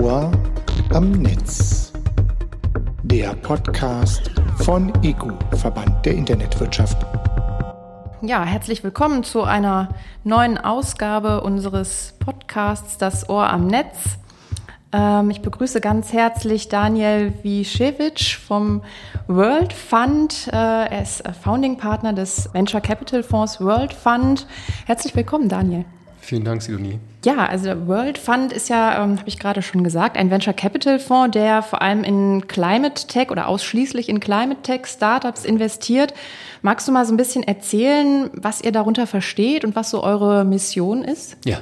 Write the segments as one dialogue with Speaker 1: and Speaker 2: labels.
Speaker 1: Ohr am Netz. Der Podcast von EGU, Verband der Internetwirtschaft.
Speaker 2: Ja, herzlich willkommen zu einer neuen Ausgabe unseres Podcasts Das Ohr am Netz. Ähm, ich begrüße ganz herzlich Daniel Wischewitsch vom World Fund. Äh, er ist Founding Partner des Venture Capital Fonds World Fund. Herzlich willkommen, Daniel.
Speaker 3: Vielen Dank, Sidonie.
Speaker 2: Ja, also der World Fund ist ja, ähm, habe ich gerade schon gesagt, ein Venture Capital Fonds, der vor allem in Climate Tech oder ausschließlich in Climate Tech Startups investiert. Magst du mal so ein bisschen erzählen, was ihr darunter versteht und was so eure Mission ist?
Speaker 3: Ja,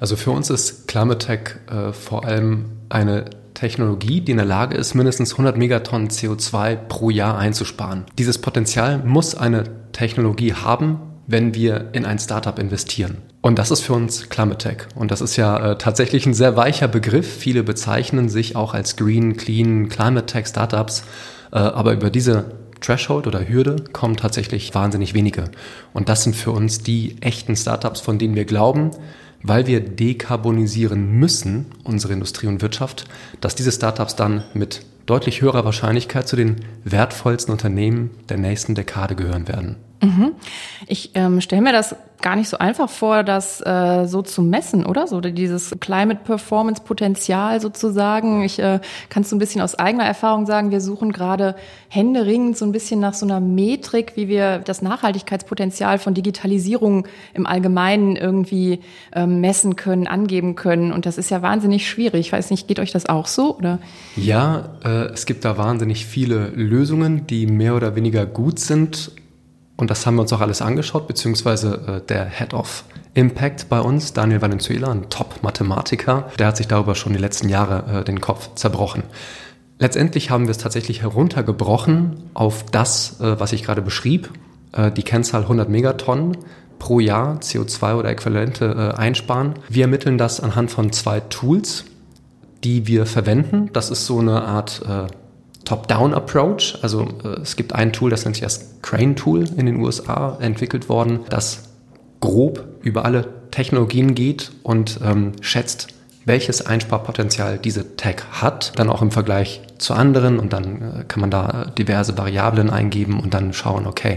Speaker 3: also für uns ist Climate Tech äh, vor allem eine Technologie, die in der Lage ist, mindestens 100 Megatonnen CO2 pro Jahr einzusparen. Dieses Potenzial muss eine Technologie haben, wenn wir in ein Startup investieren. Und das ist für uns Climate Tech. Und das ist ja äh, tatsächlich ein sehr weicher Begriff. Viele bezeichnen sich auch als Green, Clean, Climate Tech Startups. Äh, aber über diese Threshold oder Hürde kommen tatsächlich wahnsinnig wenige. Und das sind für uns die echten Startups, von denen wir glauben, weil wir dekarbonisieren müssen, unsere Industrie und Wirtschaft, dass diese Startups dann mit deutlich höherer Wahrscheinlichkeit zu den wertvollsten Unternehmen der nächsten Dekade gehören werden.
Speaker 2: Mhm. Ich ähm, stelle mir das gar nicht so einfach vor, das äh, so zu messen, oder? So dieses Climate Performance Potenzial sozusagen. Ich äh, kann es so ein bisschen aus eigener Erfahrung sagen, wir suchen gerade händeringend so ein bisschen nach so einer Metrik, wie wir das Nachhaltigkeitspotenzial von Digitalisierung im Allgemeinen irgendwie ähm, messen können, angeben können. Und das ist ja wahnsinnig schwierig. Ich weiß nicht, geht euch das auch so, oder?
Speaker 3: Ja, äh, es gibt da wahnsinnig viele Lösungen, die mehr oder weniger gut sind und das haben wir uns auch alles angeschaut, beziehungsweise äh, der Head of Impact bei uns, Daniel Valenzuela, ein Top-Mathematiker, der hat sich darüber schon die letzten Jahre äh, den Kopf zerbrochen. Letztendlich haben wir es tatsächlich heruntergebrochen auf das, äh, was ich gerade beschrieb, äh, die Kennzahl 100 Megatonnen pro Jahr CO2 oder Äquivalente äh, einsparen. Wir ermitteln das anhand von zwei Tools, die wir verwenden. Das ist so eine Art äh, Top-Down-Approach. Also äh, es gibt ein Tool, das nennt sich das Crane-Tool in den USA, entwickelt worden, das grob über alle Technologien geht und ähm, schätzt, welches Einsparpotenzial diese Tech hat, dann auch im Vergleich zu anderen und dann äh, kann man da diverse Variablen eingeben und dann schauen, okay,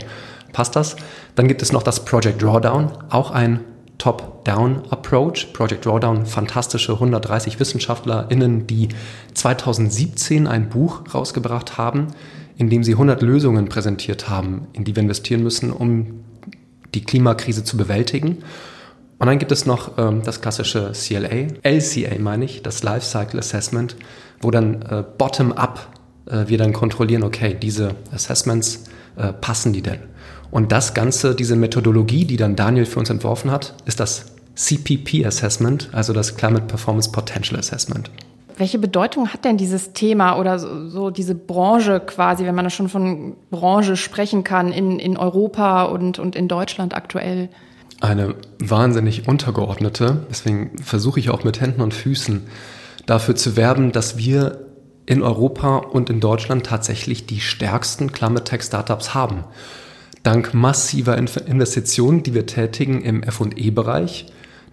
Speaker 3: passt das? Dann gibt es noch das Project Drawdown, auch ein Top-Down-Approach. Project Drawdown, fantastische 130 WissenschaftlerInnen, die 2017 ein Buch rausgebracht haben, in dem sie 100 Lösungen präsentiert haben, in die wir investieren müssen, um die Klimakrise zu bewältigen. Und dann gibt es noch ähm, das klassische CLA, LCA meine ich, das Life Cycle Assessment, wo dann äh, bottom-up äh, wir dann kontrollieren, okay, diese Assessments, äh, passen die denn? Und das Ganze, diese Methodologie, die dann Daniel für uns entworfen hat, ist das CPP Assessment, also das Climate Performance Potential Assessment.
Speaker 2: Welche Bedeutung hat denn dieses Thema oder so, so diese Branche quasi, wenn man schon von Branche sprechen kann, in, in Europa und, und in Deutschland aktuell?
Speaker 3: Eine wahnsinnig untergeordnete. Deswegen versuche ich auch mit Händen und Füßen dafür zu werben, dass wir in Europa und in Deutschland tatsächlich die stärksten Climate Tech Startups haben dank massiver Investitionen, die wir tätigen im FE-Bereich,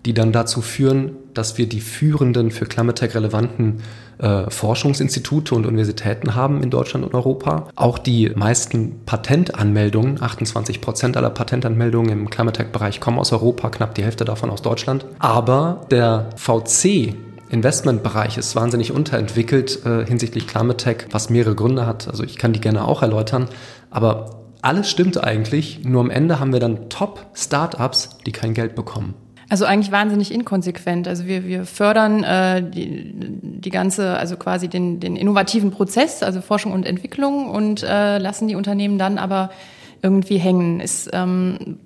Speaker 3: die dann dazu führen, dass wir die führenden für Climatech relevanten äh, Forschungsinstitute und Universitäten haben in Deutschland und Europa. Auch die meisten Patentanmeldungen, 28 Prozent aller Patentanmeldungen im Climatech-Bereich kommen aus Europa, knapp die Hälfte davon aus Deutschland. Aber der VC Investmentbereich ist wahnsinnig unterentwickelt äh, hinsichtlich Climatech, was mehrere Gründe hat. Also ich kann die gerne auch erläutern. Aber alles stimmt eigentlich, nur am Ende haben wir dann Top-Startups, die kein Geld bekommen.
Speaker 2: Also eigentlich wahnsinnig inkonsequent. Also wir, wir fördern äh, die, die ganze, also quasi den, den innovativen Prozess, also Forschung und Entwicklung und äh, lassen die Unternehmen dann aber irgendwie hängen. Ist, ähm,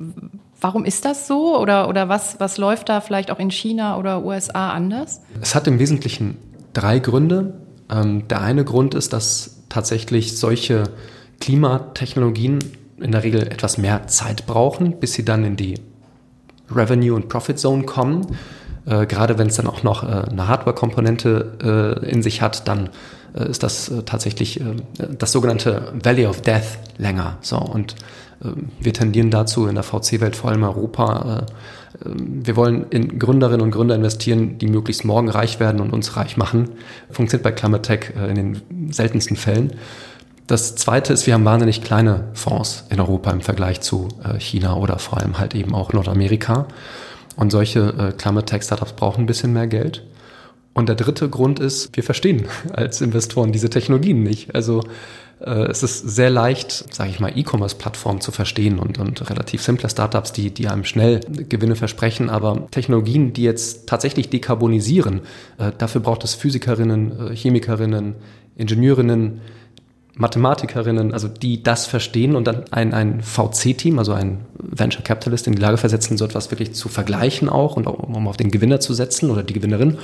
Speaker 2: warum ist das so? Oder, oder was, was läuft da vielleicht auch in China oder USA anders?
Speaker 3: Es hat im Wesentlichen drei Gründe. Ähm, der eine Grund ist, dass tatsächlich solche Klimatechnologien in der Regel etwas mehr Zeit brauchen, bis sie dann in die Revenue- und Profit-Zone kommen. Äh, gerade wenn es dann auch noch äh, eine Hardware-Komponente äh, in sich hat, dann äh, ist das äh, tatsächlich äh, das sogenannte Valley of Death länger. So und wir tendieren dazu in der VC-Welt, vor allem Europa, wir wollen in Gründerinnen und Gründer investieren, die möglichst morgen reich werden und uns reich machen. Funktioniert bei Climate Tech in den seltensten Fällen. Das zweite ist, wir haben wahnsinnig kleine Fonds in Europa im Vergleich zu äh, China oder vor allem halt eben auch Nordamerika. Und solche Climate Tech Startups brauchen ein bisschen mehr Geld. Und der dritte Grund ist, wir verstehen als Investoren diese Technologien nicht. Also äh, es ist sehr leicht, sage ich mal, E-Commerce-Plattformen zu verstehen und, und relativ simple Startups, die, die einem schnell Gewinne versprechen, aber Technologien, die jetzt tatsächlich dekarbonisieren, äh, dafür braucht es Physikerinnen, äh, Chemikerinnen, Ingenieurinnen, Mathematikerinnen, also die das verstehen und dann ein, ein VC-Team, also ein Venture Capitalist in die Lage versetzen, so etwas wirklich zu vergleichen auch und auch, um auf den Gewinner zu setzen oder die Gewinnerin.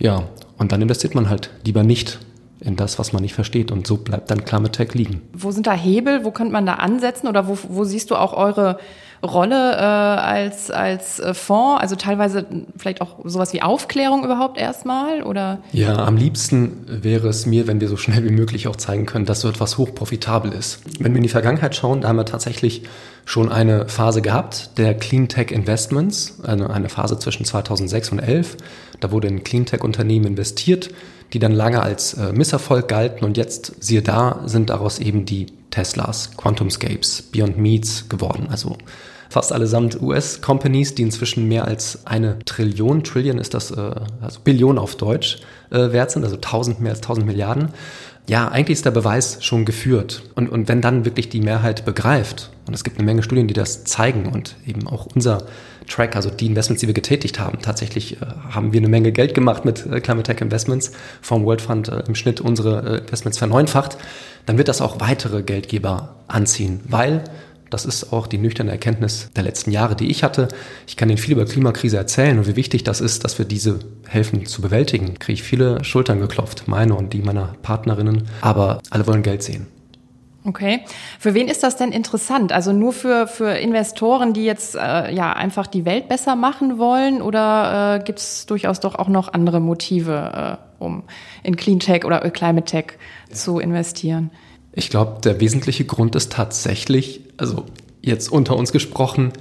Speaker 3: Ja, und dann investiert man halt lieber nicht in das, was man nicht versteht. Und so bleibt dann Climate Tech liegen.
Speaker 2: Wo sind da Hebel? Wo könnte man da ansetzen? Oder wo, wo siehst du auch eure Rolle äh, als, als äh, Fonds? Also teilweise vielleicht auch sowas wie Aufklärung überhaupt erstmal? Oder?
Speaker 3: Ja, am liebsten wäre es mir, wenn wir so schnell wie möglich auch zeigen können, dass so etwas hochprofitabel ist. Wenn wir in die Vergangenheit schauen, da haben wir tatsächlich schon eine Phase gehabt, der Clean Tech Investments, eine, eine Phase zwischen 2006 und 2011. Da wurde in Clean Tech Unternehmen investiert die dann lange als äh, Misserfolg galten und jetzt, siehe da, sind daraus eben die Teslas, QuantumScapes, Beyond Meats geworden. Also fast allesamt US-Companies, die inzwischen mehr als eine Trillion, Trillion ist das, äh, also Billion auf Deutsch, äh, wert sind, also 1000, mehr als 1000 Milliarden. Ja, eigentlich ist der Beweis schon geführt. Und, und wenn dann wirklich die Mehrheit begreift, und es gibt eine Menge Studien, die das zeigen und eben auch unser Track, also die Investments, die wir getätigt haben. Tatsächlich äh, haben wir eine Menge Geld gemacht mit äh, Climate Tech Investments, vom World Fund äh, im Schnitt unsere äh, Investments verneunfacht. Dann wird das auch weitere Geldgeber anziehen, weil das ist auch die nüchterne Erkenntnis der letzten Jahre, die ich hatte. Ich kann Ihnen viel über Klimakrise erzählen und wie wichtig das ist, dass wir diese helfen zu bewältigen. Kriege ich viele Schultern geklopft, meine und die meiner Partnerinnen. Aber alle wollen Geld sehen.
Speaker 2: Okay. Für wen ist das denn interessant? Also nur für, für Investoren, die jetzt äh, ja einfach die Welt besser machen wollen oder äh, gibt es durchaus doch auch noch andere Motive, äh, um in Clean Tech oder Climate Tech ja. zu investieren?
Speaker 3: Ich glaube, der wesentliche Grund ist tatsächlich, also jetzt unter uns gesprochen,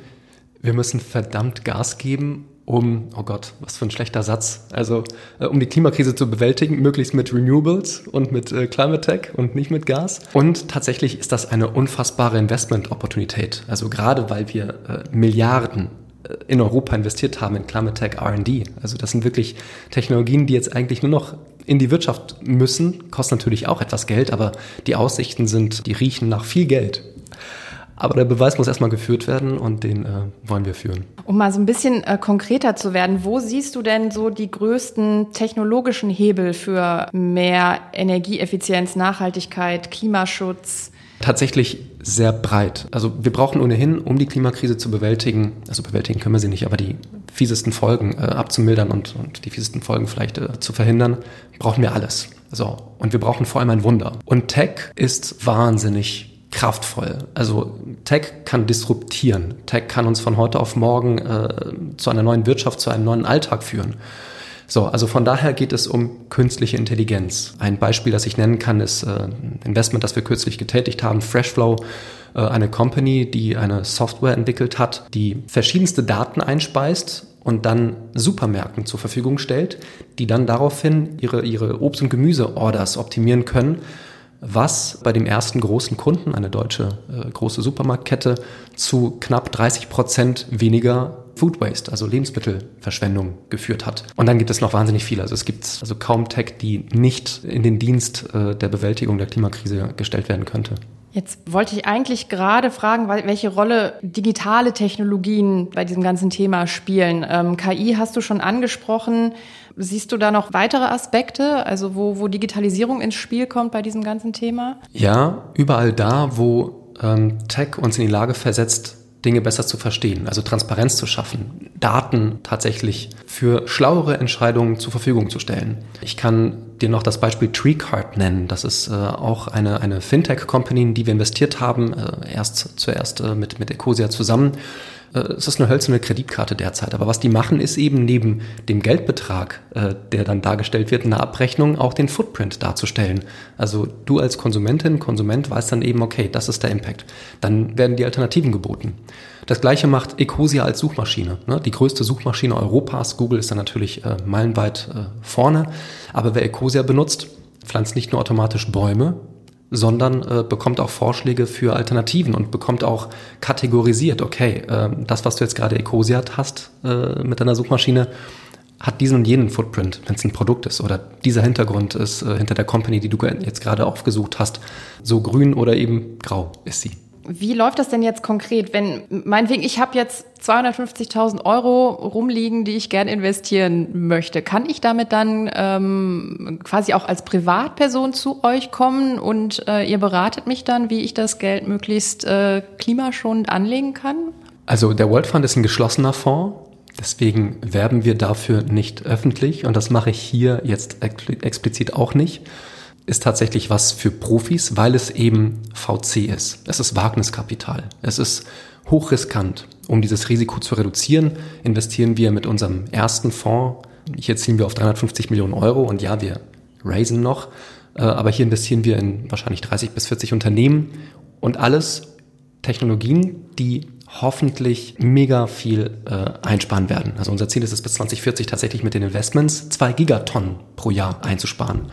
Speaker 3: wir müssen verdammt Gas geben, um, oh Gott, was für ein schlechter Satz, also äh, um die Klimakrise zu bewältigen, möglichst mit Renewables und mit äh, Climate Tech und nicht mit Gas. Und tatsächlich ist das eine unfassbare Investment-Opportunität. Also gerade weil wir äh, Milliarden äh, in Europa investiert haben in Climate Tech R&D. Also das sind wirklich Technologien, die jetzt eigentlich nur noch in die Wirtschaft müssen, kosten natürlich auch etwas Geld, aber die Aussichten sind, die riechen nach viel Geld. Aber der Beweis muss erstmal geführt werden und den äh, wollen wir führen.
Speaker 2: Um mal so ein bisschen äh, konkreter zu werden, wo siehst du denn so die größten technologischen Hebel für mehr Energieeffizienz, Nachhaltigkeit, Klimaschutz?
Speaker 3: Tatsächlich sehr breit. Also wir brauchen ohnehin, um die Klimakrise zu bewältigen, also bewältigen können wir sie nicht, aber die fiesesten Folgen äh, abzumildern und, und die fiesesten Folgen vielleicht äh, zu verhindern, brauchen wir alles. So. Und wir brauchen vor allem ein Wunder. Und Tech ist wahnsinnig kraftvoll. Also Tech kann disruptieren. Tech kann uns von heute auf morgen äh, zu einer neuen Wirtschaft, zu einem neuen Alltag führen. So, also von daher geht es um künstliche Intelligenz. Ein Beispiel, das ich nennen kann, ist äh, ein Investment, das wir kürzlich getätigt haben, Freshflow, äh, eine Company, die eine Software entwickelt hat, die verschiedenste Daten einspeist und dann Supermärkten zur Verfügung stellt, die dann daraufhin ihre, ihre Obst- und Gemüseorders optimieren können was bei dem ersten großen Kunden, eine deutsche äh, große Supermarktkette, zu knapp 30 Prozent weniger Food Waste, also Lebensmittelverschwendung geführt hat. Und dann gibt es noch wahnsinnig viele. Also es gibt also kaum Tech, die nicht in den Dienst äh, der Bewältigung der Klimakrise gestellt werden könnte.
Speaker 2: Jetzt wollte ich eigentlich gerade fragen, welche Rolle digitale Technologien bei diesem ganzen Thema spielen. Ähm, KI hast du schon angesprochen. Siehst du da noch weitere Aspekte, also wo, wo Digitalisierung ins Spiel kommt bei diesem ganzen Thema?
Speaker 3: Ja, überall da, wo ähm, Tech uns in die Lage versetzt, Dinge besser zu verstehen, also Transparenz zu schaffen, Daten tatsächlich für schlauere Entscheidungen zur Verfügung zu stellen. Ich kann dir noch das Beispiel TreeCard nennen. Das ist äh, auch eine, eine Fintech-Company, in die wir investiert haben, äh, erst zuerst äh, mit, mit Ecosia zusammen es ist eine hölzerne Kreditkarte derzeit. Aber was die machen, ist eben neben dem Geldbetrag, äh, der dann dargestellt wird in der Abrechnung, auch den Footprint darzustellen. Also du als Konsumentin, Konsument weißt dann eben, okay, das ist der Impact. Dann werden die Alternativen geboten. Das gleiche macht Ecosia als Suchmaschine. Ne? Die größte Suchmaschine Europas. Google ist da natürlich äh, meilenweit vorne. Aber wer Ecosia benutzt, pflanzt nicht nur automatisch Bäume, sondern äh, bekommt auch Vorschläge für Alternativen und bekommt auch kategorisiert, okay, äh, das, was du jetzt gerade Ecosiat hast äh, mit deiner Suchmaschine, hat diesen und jenen Footprint, wenn es ein Produkt ist oder dieser Hintergrund ist äh, hinter der Company, die du jetzt gerade aufgesucht hast, so grün oder eben grau ist sie.
Speaker 2: Wie läuft das denn jetzt konkret, wenn meinetwegen ich habe jetzt 250.000 Euro rumliegen, die ich gern investieren möchte? Kann ich damit dann ähm, quasi auch als Privatperson zu euch kommen und äh, ihr beratet mich dann, wie ich das Geld möglichst äh, klimaschonend anlegen kann?
Speaker 3: Also der World Fund ist ein geschlossener Fonds. Deswegen werben wir dafür nicht öffentlich und das mache ich hier jetzt explizit auch nicht ist tatsächlich was für Profis, weil es eben VC ist. Es ist Wagniskapital. Es ist hochriskant. Um dieses Risiko zu reduzieren, investieren wir mit unserem ersten Fonds, hier zielen wir auf 350 Millionen Euro und ja, wir raisen noch, äh, aber hier investieren wir in wahrscheinlich 30 bis 40 Unternehmen und alles Technologien, die hoffentlich mega viel äh, einsparen werden. Also unser Ziel ist es bis 2040 tatsächlich mit den Investments zwei Gigatonnen pro Jahr einzusparen.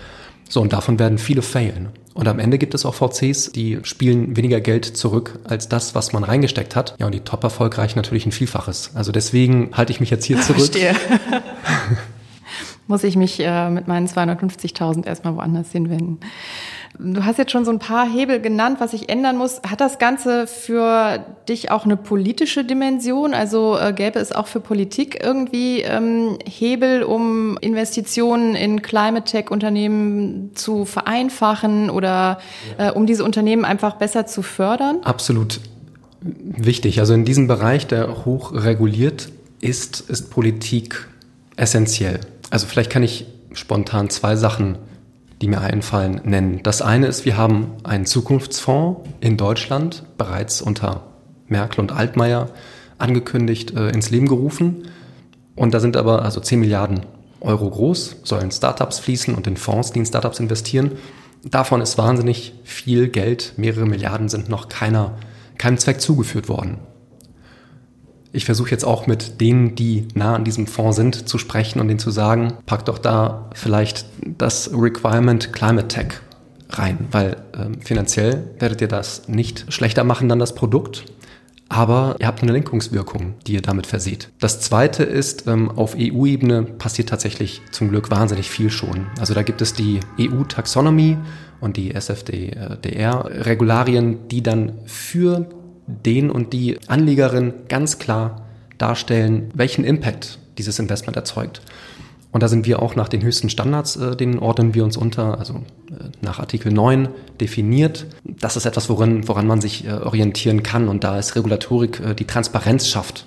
Speaker 3: So, und davon werden viele failen. Und am Ende gibt es auch VCs, die spielen weniger Geld zurück als das, was man reingesteckt hat. Ja, und die top erfolgreich natürlich ein Vielfaches. Also deswegen halte ich mich jetzt hier zurück.
Speaker 2: Verstehe. Muss ich mich äh, mit meinen 250.000 erstmal woanders hinwenden. Du hast jetzt schon so ein paar Hebel genannt, was sich ändern muss. Hat das Ganze für dich auch eine politische Dimension? Also äh, gäbe es auch für Politik irgendwie ähm, Hebel, um Investitionen in Climate Tech-Unternehmen zu vereinfachen oder äh, um diese Unternehmen einfach besser zu fördern?
Speaker 3: Absolut wichtig. Also in diesem Bereich, der hoch reguliert ist, ist Politik essentiell. Also vielleicht kann ich spontan zwei Sachen die mir einfallen, nennen. Das eine ist, wir haben einen Zukunftsfonds in Deutschland bereits unter Merkel und Altmaier angekündigt, äh, ins Leben gerufen. Und da sind aber also 10 Milliarden Euro groß, sollen Startups fließen und in Fonds, die in Startups investieren. Davon ist wahnsinnig viel Geld, mehrere Milliarden sind noch keiner, keinem Zweck zugeführt worden ich versuche jetzt auch mit denen, die nah an diesem Fonds sind, zu sprechen und denen zu sagen, packt doch da vielleicht das Requirement Climate Tech rein, weil ähm, finanziell werdet ihr das nicht schlechter machen dann das Produkt, aber ihr habt eine Lenkungswirkung, die ihr damit verseht. Das zweite ist, ähm, auf EU-Ebene passiert tatsächlich zum Glück wahnsinnig viel schon. Also da gibt es die EU-Taxonomy und die SFDR-Regularien, die dann für den und die Anlegerin ganz klar darstellen, welchen Impact dieses Investment erzeugt. Und da sind wir auch nach den höchsten Standards, äh, denen ordnen wir uns unter, also äh, nach Artikel 9 definiert. Das ist etwas, woran, woran man sich äh, orientieren kann. Und da ist Regulatorik, äh, die Transparenz schafft,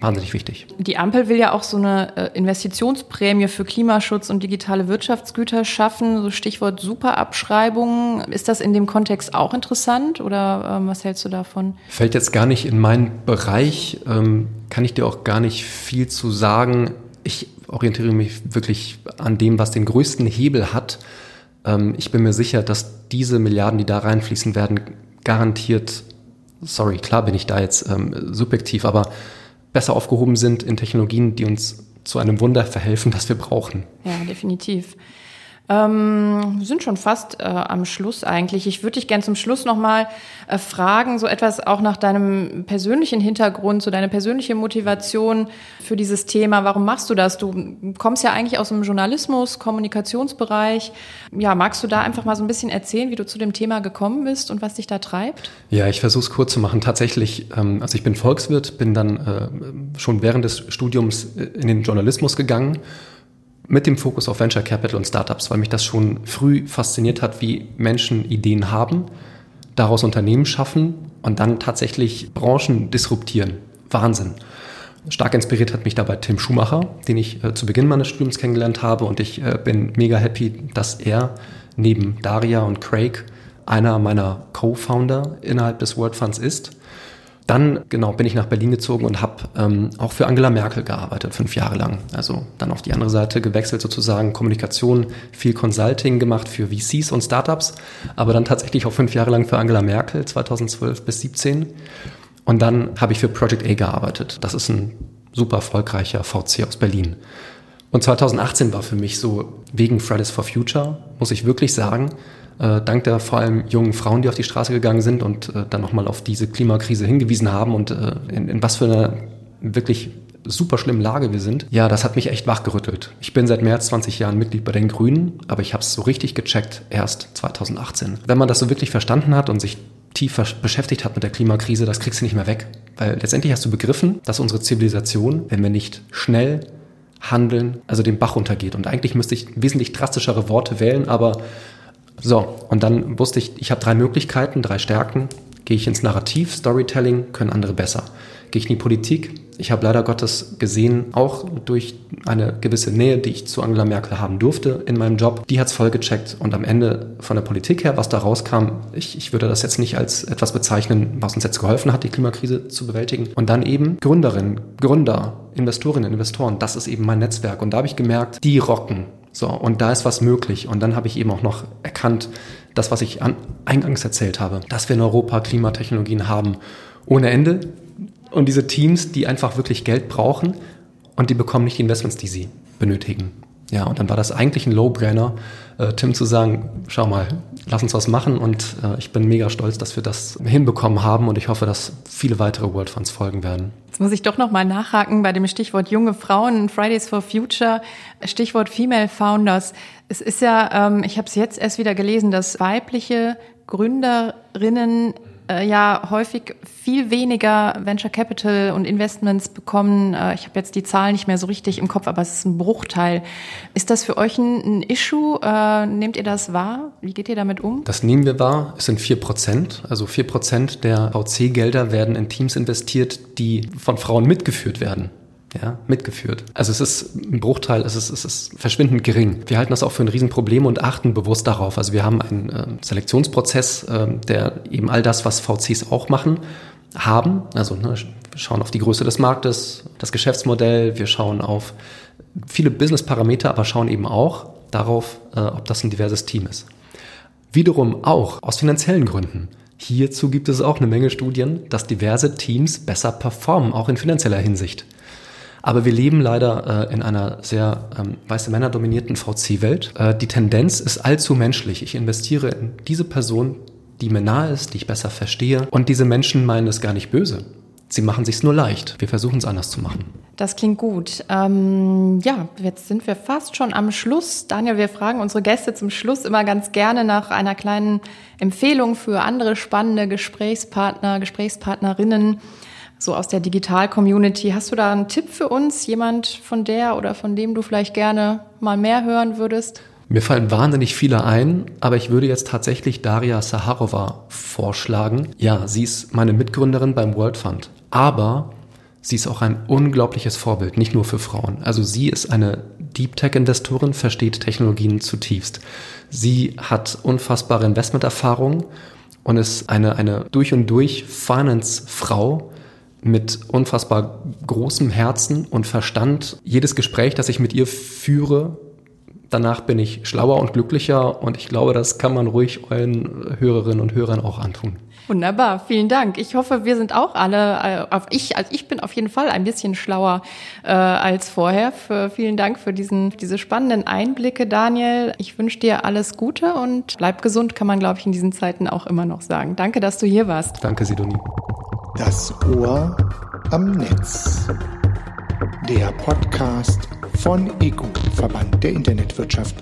Speaker 3: wahnsinnig wichtig.
Speaker 2: Die Ampel will ja auch so eine äh, Investitionsprämie für Klimaschutz und digitale Wirtschaftsgüter schaffen, so Stichwort Superabschreibungen. Ist das in dem Kontext auch interessant oder ähm, was hältst du davon?
Speaker 3: Fällt jetzt gar nicht in meinen Bereich, ähm, kann ich dir auch gar nicht viel zu sagen. Ich orientiere mich wirklich an dem, was den größten Hebel hat. Ähm, ich bin mir sicher, dass diese Milliarden, die da reinfließen werden, garantiert, sorry, klar bin ich da jetzt subjektiv, aber besser aufgehoben sind in Technologien, die uns zu einem Wunder verhelfen, das wir brauchen.
Speaker 2: Ja, definitiv. Ähm, wir sind schon fast äh, am Schluss eigentlich. Ich würde dich gern zum Schluss nochmal äh, fragen, so etwas auch nach deinem persönlichen Hintergrund, so deine persönliche Motivation für dieses Thema. Warum machst du das? Du kommst ja eigentlich aus dem Journalismus, Kommunikationsbereich. Ja, magst du da einfach mal so ein bisschen erzählen, wie du zu dem Thema gekommen bist und was dich da treibt?
Speaker 3: Ja, ich versuche es kurz zu machen. Tatsächlich, ähm, also ich bin Volkswirt, bin dann äh, schon während des Studiums äh, in den Journalismus gegangen mit dem Fokus auf Venture Capital und Startups, weil mich das schon früh fasziniert hat, wie Menschen Ideen haben, daraus Unternehmen schaffen und dann tatsächlich Branchen disruptieren. Wahnsinn. Stark inspiriert hat mich dabei Tim Schumacher, den ich äh, zu Beginn meines Studiums kennengelernt habe und ich äh, bin mega happy, dass er neben Daria und Craig einer meiner Co-Founder innerhalb des World Funds ist. Dann, genau, bin ich nach Berlin gezogen und habe ähm, auch für Angela Merkel gearbeitet, fünf Jahre lang. Also dann auf die andere Seite gewechselt sozusagen, Kommunikation, viel Consulting gemacht für VCs und Startups, aber dann tatsächlich auch fünf Jahre lang für Angela Merkel, 2012 bis 17. Und dann habe ich für Project A gearbeitet. Das ist ein super erfolgreicher VC aus Berlin. Und 2018 war für mich so, wegen Fridays for Future, muss ich wirklich sagen, äh, dank der vor allem jungen Frauen, die auf die Straße gegangen sind und äh, dann nochmal auf diese Klimakrise hingewiesen haben und äh, in, in was für einer wirklich super schlimmen Lage wir sind, ja, das hat mich echt wachgerüttelt. Ich bin seit mehr als 20 Jahren Mitglied bei den Grünen, aber ich habe es so richtig gecheckt erst 2018. Wenn man das so wirklich verstanden hat und sich tief beschäftigt hat mit der Klimakrise, das kriegst du nicht mehr weg. Weil letztendlich hast du begriffen, dass unsere Zivilisation, wenn wir nicht schnell handeln, also den Bach runtergeht. Und eigentlich müsste ich wesentlich drastischere Worte wählen, aber so, und dann wusste ich, ich habe drei Möglichkeiten, drei Stärken. Gehe ich ins Narrativ, Storytelling, können andere besser. Gehe ich in die Politik? Ich habe leider Gottes gesehen, auch durch eine gewisse Nähe, die ich zu Angela Merkel haben durfte in meinem Job, die hat es voll gecheckt. Und am Ende von der Politik her, was da rauskam, ich, ich würde das jetzt nicht als etwas bezeichnen, was uns jetzt geholfen hat, die Klimakrise zu bewältigen. Und dann eben Gründerinnen, Gründer, Investorinnen, Investoren, das ist eben mein Netzwerk. Und da habe ich gemerkt, die rocken so, und da ist was möglich. Und dann habe ich eben auch noch erkannt, das, was ich an, eingangs erzählt habe, dass wir in Europa Klimatechnologien haben ohne Ende. Und diese Teams, die einfach wirklich Geld brauchen und die bekommen nicht die Investments, die sie benötigen. Ja, und dann war das eigentlich ein Low-Brainer, äh, Tim zu sagen, schau mal, lass uns was machen und äh, ich bin mega stolz, dass wir das hinbekommen haben und ich hoffe, dass viele weitere World Funds folgen werden.
Speaker 2: Jetzt muss ich doch noch mal nachhaken bei dem Stichwort junge Frauen, Fridays for Future, Stichwort Female Founders. Es ist ja, ähm, ich habe es jetzt erst wieder gelesen, dass weibliche Gründerinnen äh, ja häufig viel weniger Venture Capital und Investments bekommen. Äh, ich habe jetzt die Zahlen nicht mehr so richtig im Kopf, aber es ist ein Bruchteil. Ist das für euch ein, ein Issue? Äh, nehmt ihr das wahr? Wie geht ihr damit um?
Speaker 3: Das nehmen wir wahr. Es sind vier Prozent. Also vier Prozent der VC-Gelder werden in Teams investiert, die von Frauen mitgeführt werden ja, mitgeführt. Also es ist ein Bruchteil, es ist, es ist verschwindend gering. Wir halten das auch für ein Riesenproblem und achten bewusst darauf. Also wir haben einen äh, Selektionsprozess, äh, der eben all das, was VCs auch machen, haben. Also ne, wir schauen auf die Größe des Marktes, das Geschäftsmodell, wir schauen auf viele Business-Parameter, aber schauen eben auch darauf, äh, ob das ein diverses Team ist. Wiederum auch aus finanziellen Gründen. Hierzu gibt es auch eine Menge Studien, dass diverse Teams besser performen, auch in finanzieller Hinsicht. Aber wir leben leider äh, in einer sehr ähm, weiße Männer dominierten VC-Welt. Äh, die Tendenz ist allzu menschlich. Ich investiere in diese Person, die mir nahe ist, die ich besser verstehe. Und diese Menschen meinen es gar nicht böse. Sie machen sich's nur leicht. Wir versuchen es anders zu machen.
Speaker 2: Das klingt gut. Ähm, ja, jetzt sind wir fast schon am Schluss. Daniel, wir fragen unsere Gäste zum Schluss immer ganz gerne nach einer kleinen Empfehlung für andere spannende Gesprächspartner, Gesprächspartnerinnen so aus der Digital-Community. Hast du da einen Tipp für uns? Jemand von der oder von dem du vielleicht gerne mal mehr hören würdest?
Speaker 3: Mir fallen wahnsinnig viele ein, aber ich würde jetzt tatsächlich Daria Saharova vorschlagen. Ja, sie ist meine Mitgründerin beim World Fund, aber sie ist auch ein unglaubliches Vorbild, nicht nur für Frauen. Also sie ist eine Deep Tech-Investorin, versteht Technologien zutiefst. Sie hat unfassbare Investmenterfahrung und ist eine, eine durch und durch Finance-Frau, mit unfassbar großem Herzen und Verstand. Jedes Gespräch, das ich mit ihr führe, danach bin ich schlauer und glücklicher und ich glaube, das kann man ruhig euren Hörerinnen und Hörern auch antun.
Speaker 2: Wunderbar, vielen Dank. Ich hoffe, wir sind auch alle, äh, ich, also ich bin auf jeden Fall ein bisschen schlauer äh, als vorher. Für, vielen Dank für diesen, diese spannenden Einblicke, Daniel. Ich wünsche dir alles Gute und bleib gesund, kann man, glaube ich, in diesen Zeiten auch immer noch sagen. Danke, dass du hier warst.
Speaker 3: Danke, Sidonie.
Speaker 1: Das Ohr am Netz. Der Podcast von EGU, Verband der Internetwirtschaft.